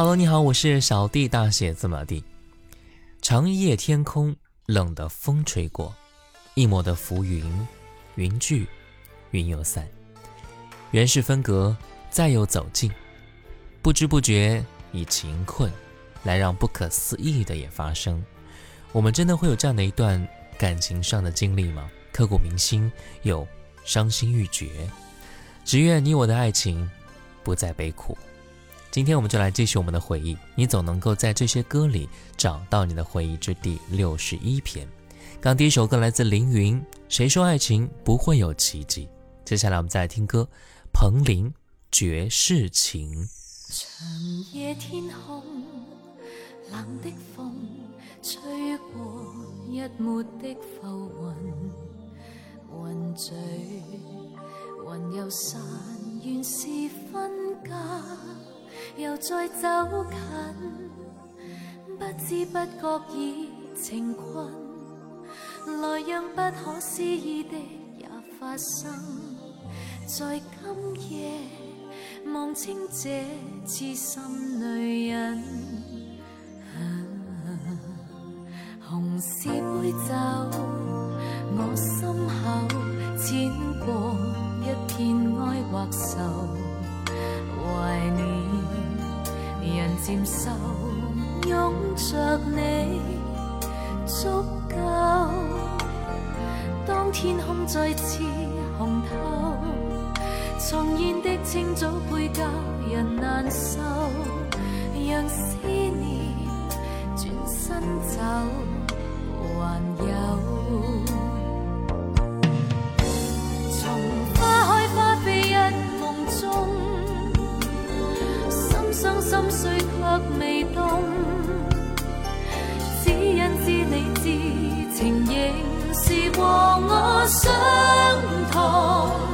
Hello，你好，我是小弟，大写字母 D。长夜天空，冷的风吹过，一抹的浮云，云聚，云又散。原是分隔，再又走近，不知不觉以情困，来让不可思议的也发生。我们真的会有这样的一段感情上的经历吗？刻骨铭心，又伤心欲绝。只愿你我的爱情不再悲苦。今天我们就来继续我们的回忆，你总能够在这些歌里找到你的回忆之第六十一篇。刚第一首歌来自凌云，谁说爱情不会有奇迹？接下来我们再来听歌，彭羚《绝世情》。长夜天空，冷的风吹过一抹的浮云，云聚云又散，原是分隔。又再走近，不知不觉已情困，来让不可思议的也发生，在今夜望清这痴心女人。红是杯酒，我心口剪过一片哀或愁，怀念。人渐瘦，拥着你足够。当天空再次红透，重现的清早配教人难受，让思念转身走，还有。伤心碎却未冻，只因知你知情仍是和我相同。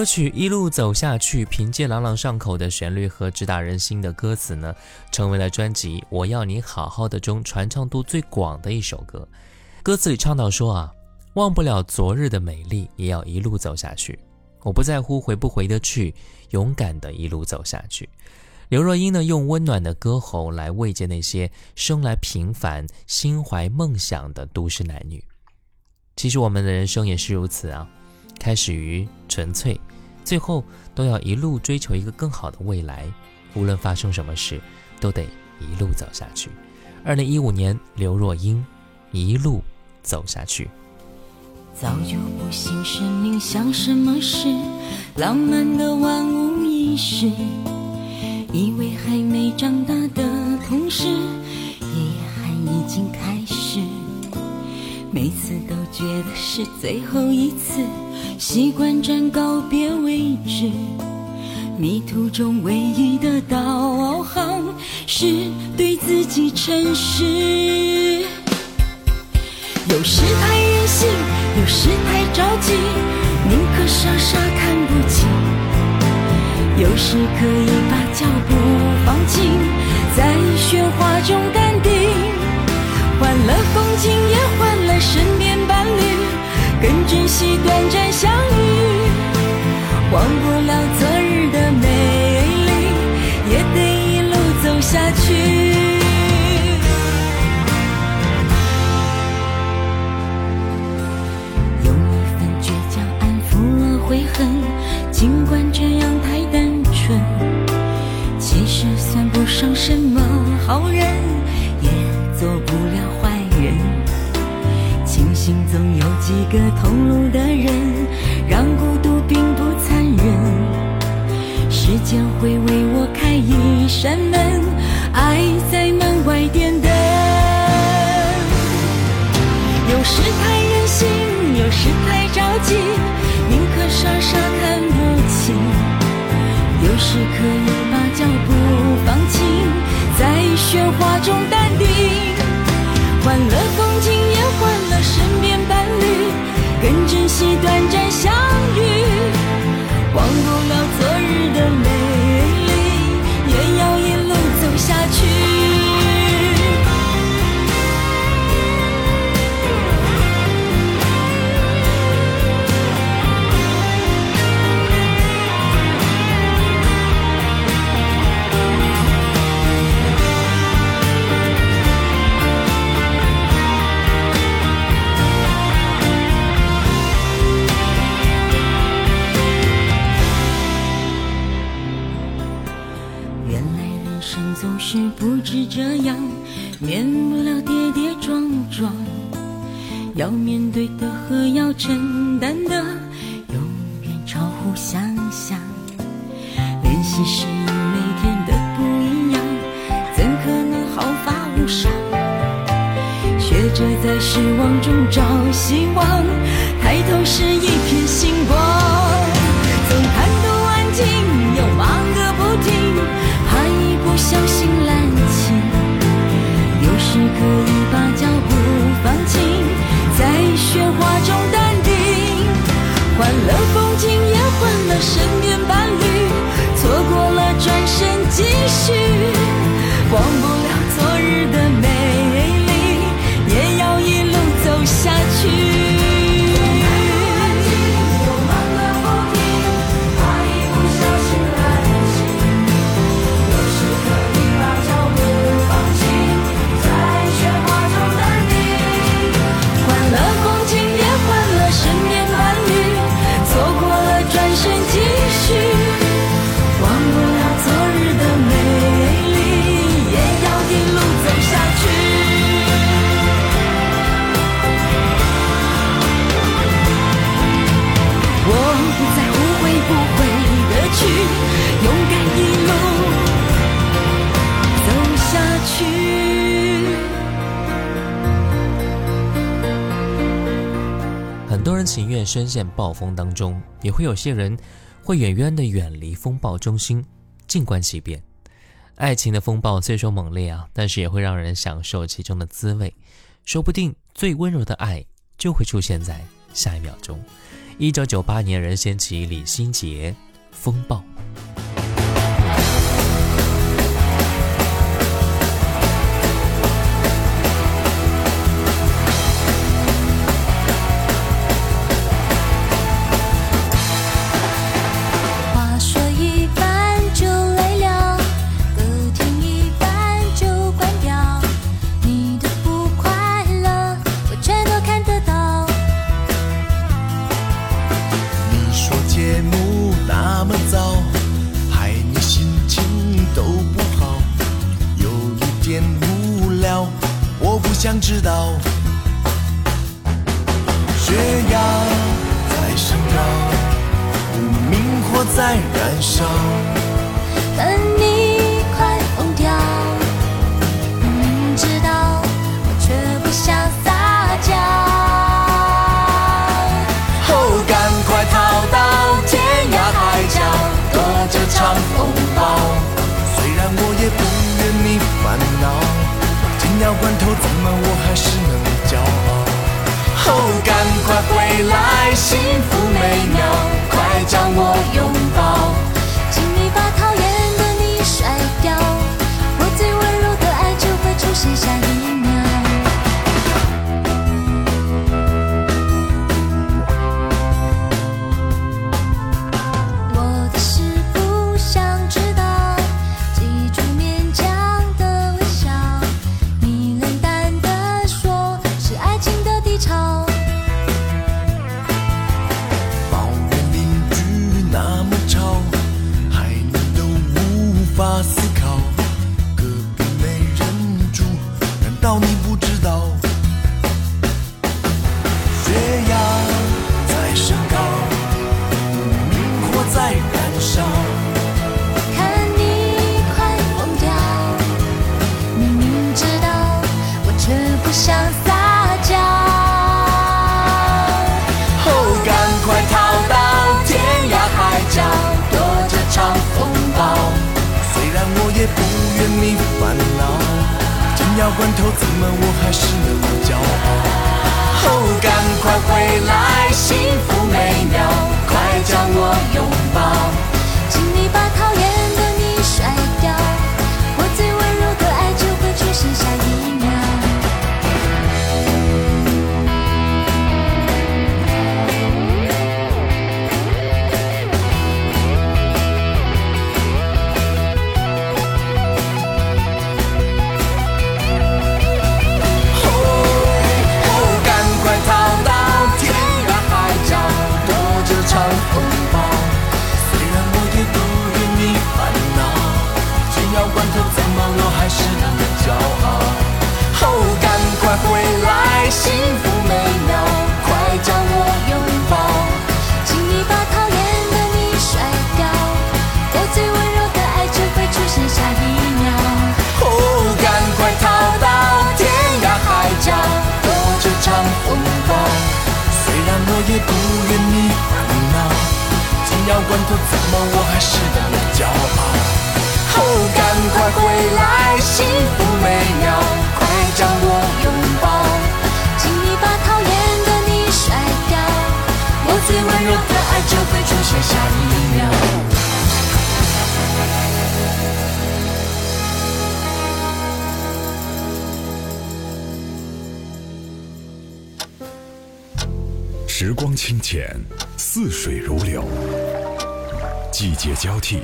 歌曲一路走下去，凭借朗朗上口的旋律和直达人心的歌词呢，成为了专辑《我要你好好的》中传唱度最广的一首歌。歌词里唱到说啊，忘不了昨日的美丽，也要一路走下去。我不在乎回不回得去，勇敢的一路走下去。刘若英呢，用温暖的歌喉来慰藉那些生来平凡、心怀梦想的都市男女。其实我们的人生也是如此啊，开始于纯粹。最后都要一路追求一个更好的未来，无论发生什么事，都得一路走下去。二零一五年，刘若英，一路走下去。早就不信生命像什么事，浪漫的万无一失。以为还没长大的同时，遗憾已经开始。每次都觉得是最后一次，习惯站告别位置。迷途中唯一的导航是对自己诚实。有时太任性，有时太着急，宁可傻傻看不清。有时可以把脚步放轻，在喧哗中淡定。换了风景，也身边伴侣，更珍惜短暂相遇。忘不了昨日的美丽，也得一路走下去。用一份倔强安抚了悔恨，尽管这样太单纯。其实算不上什么好人，庆幸总有几个同路的人，让孤独并不残忍。时间会为我开一扇门，爱在门外点灯。有时太任性，有时太着急，宁可傻傻看不清。有时可以把脚步放轻，在喧哗中淡定。换了风景，也换了身边伴侣，更珍惜短暂相遇。忘不了这样，免不了跌跌撞撞。要面对的和要承担的，永远超乎想象。练习适应每天的不一样，怎可能毫发无伤？学着在失望中找希望，抬头是一片星光。总贪图安静，又忙个不停，怕一不小心来。可以把脚步放轻，在喧哗中淡定。换了风景，也换了身边伴侣，深陷暴风当中，也会有些人会远远的远离风暴中心，静观其变。爱情的风暴虽说猛烈啊，但是也会让人享受其中的滋味。说不定最温柔的爱就会出现在下一秒钟。一九九八年，任贤齐、李心洁，《风暴》。不愿你烦恼，紧要关头怎么我还是那么骄傲？哦，赶快回来，幸福美妙，快将我拥抱。请你把它幸福美妙，快将我拥抱。请你把讨厌的你甩掉，我最温柔的爱就会出现下一秒。哦，赶快逃到天涯海角，躲这场风暴。虽然我也不愿你烦恼，紧要关头怎么我还是能骄傲。哦，赶快回来，幸福美妙，快将我拥抱。我最温柔的爱就会出现下一秒。时光清浅，似水如流；季节交替，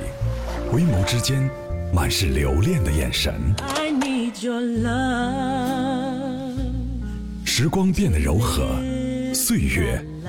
回眸之间满是留恋的眼神。I need your love. 时光变得柔和，岁月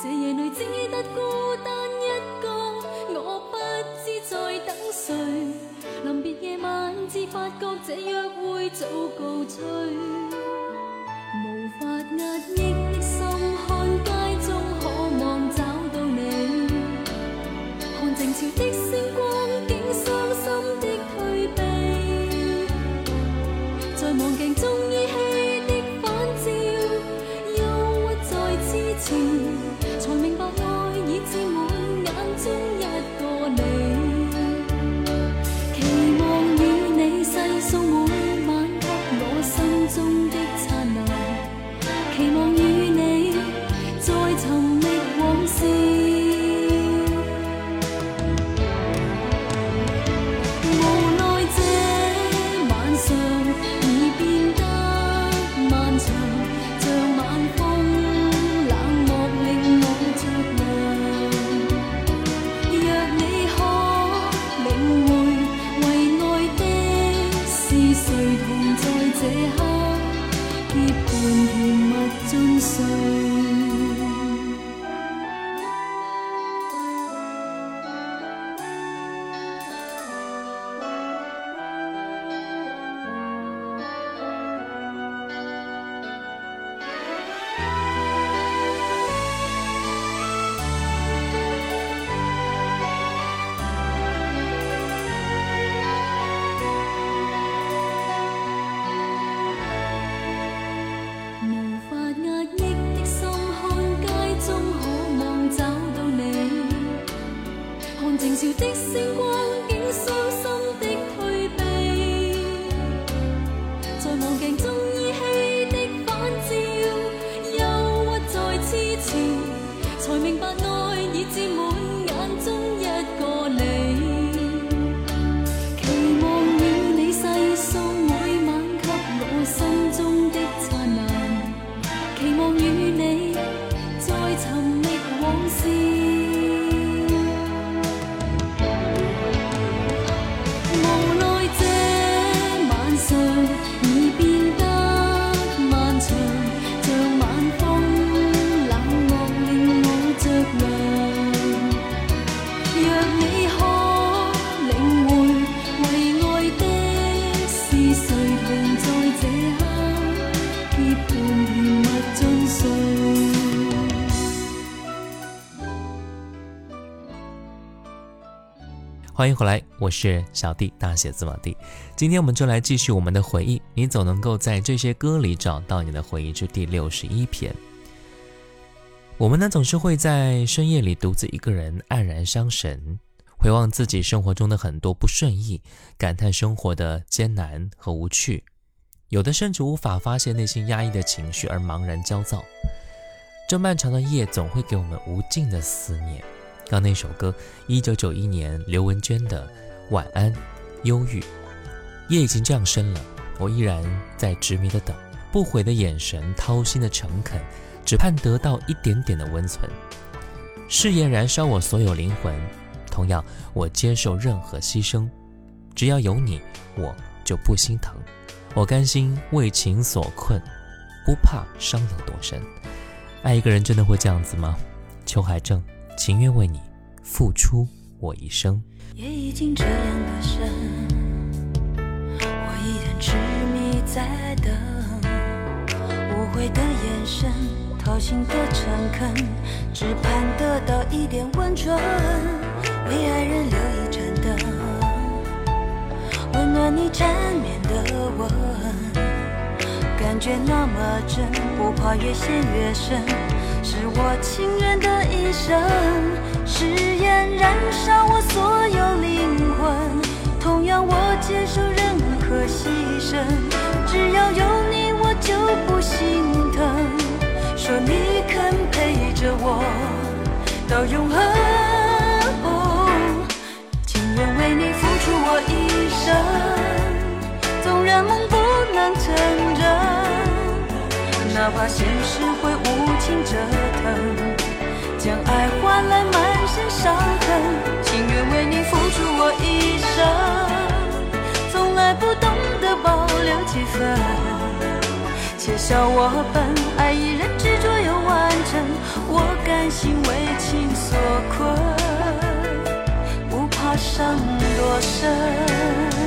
这夜里只得孤单一个，我不知在等谁。临别夜晚至发觉这约会早告吹。无法压抑欢迎回来，我是小弟，大写字母弟。今天我们就来继续我们的回忆，你总能够在这些歌里找到你的回忆之第六十一篇。我们呢总是会在深夜里独自一个人黯然伤神，回望自己生活中的很多不顺意，感叹生活的艰难和无趣，有的甚至无法发泄内心压抑的情绪而茫然焦躁。这漫长的夜总会给我们无尽的思念。刚那首歌，一九九一年刘文娟的《晚安，忧郁》。夜已经这样深了，我依然在执迷的等，不悔的眼神，掏心的诚恳，只盼得到一点点的温存。誓言燃烧我所有灵魂，同样我接受任何牺牲，只要有你，我就不心疼。我甘心为情所困，不怕伤有多深。爱一个人真的会这样子吗？邱海正。情愿为你付出我一生。夜已经这样的深，我依然痴迷在等，无悔的眼神，掏心的诚恳，只盼得到一点温存，为爱人留一盏灯，温暖你缠绵的吻，感觉那么真，不怕越陷越深。是我情愿的一生，誓言燃烧我所有灵魂，同样我接受任何牺牲，只要有你我就不心疼。说你肯陪着我到永恒，哦情愿为你付出我一生，纵然梦不能成真，哪怕现实会无情折腾，将爱换来满身伤痕，情愿为你付出我一生，从来不懂得保留几分，且笑我笨，爱依然执着又完整，我甘心为情所困，不怕伤多深。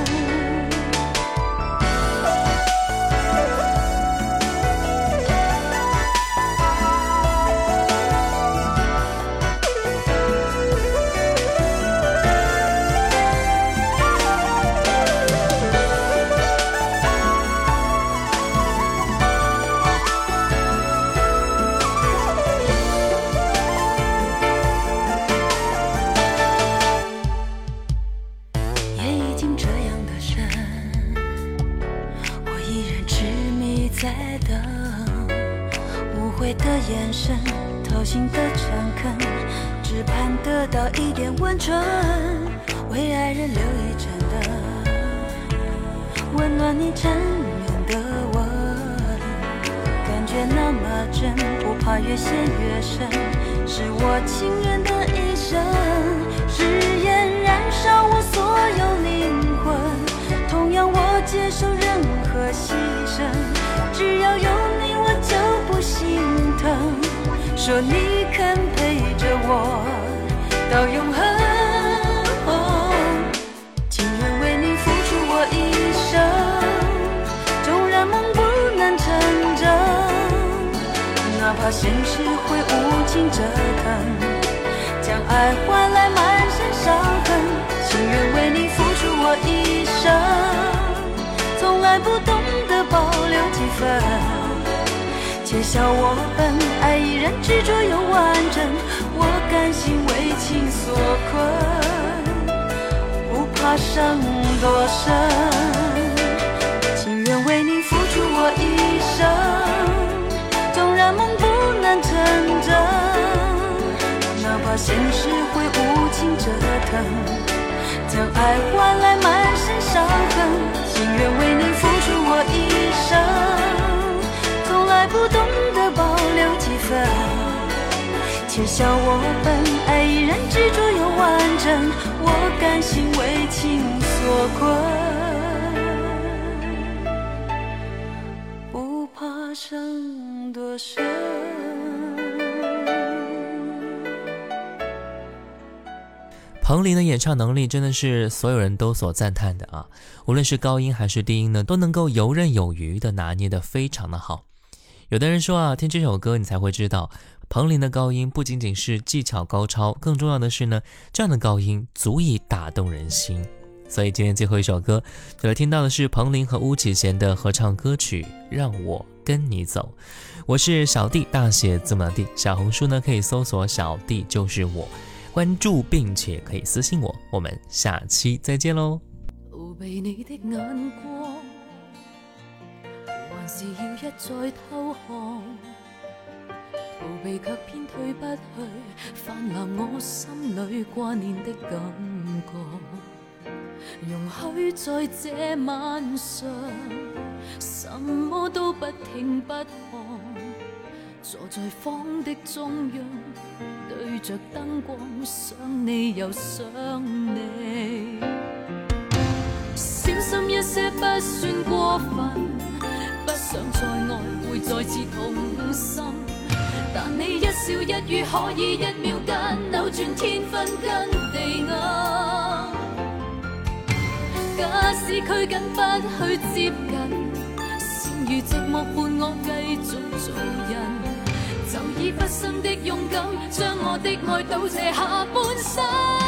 心的诚恳，只盼得到一点温存，为爱人留一盏灯，温暖你缠绵的吻，感觉那么真，不怕越陷越深，是我情愿的一生，誓言燃烧我所有。说你肯陪着我到永恒，情愿为你付出我一生，纵然梦不能成真，哪怕现实会无情折腾。将爱换来满身伤痕，情愿为你付出我一生，从来不懂得保留几分，且笑我笨，爱依然执着又完整，我甘心为情所困，不怕伤多深，情愿为你付出我一生，纵然梦不能成真。哪怕现实会无情折腾，将爱换来满身伤痕，情愿为你付出我一生，还不懂得保留几分，且笑我笨，爱依然执着又完整，我甘心为情所困，不怕伤多深。彭羚的演唱能力真的是所有人都所赞叹的啊！无论是高音还是低音呢，都能够游刃有余的拿捏的非常的好。有的人说啊，听这首歌你才会知道，彭羚的高音不仅仅是技巧高超，更重要的是呢，这样的高音足以打动人心。所以今天最后一首歌，就来听到的是彭羚和巫启贤的合唱歌曲《让我跟你走》。我是小弟，大写字母 D，小红书呢可以搜索“小弟就是我”。关注并且可以私信我，我们下期再见喽。还是要一再偷看？逃避却偏退不去，泛滥我心里挂念的感觉。容许在这晚上，什么都不听不看。坐在房的中央，对着灯光，想你又想你。小心一些不算过分，不想再爱会再次痛心。但你一笑一语，可以一秒间扭转天分跟地暗。假使拘谨不去接近，剩余寂寞伴我继续做人。就以不生的勇敢，将我的爱倒谢下半生。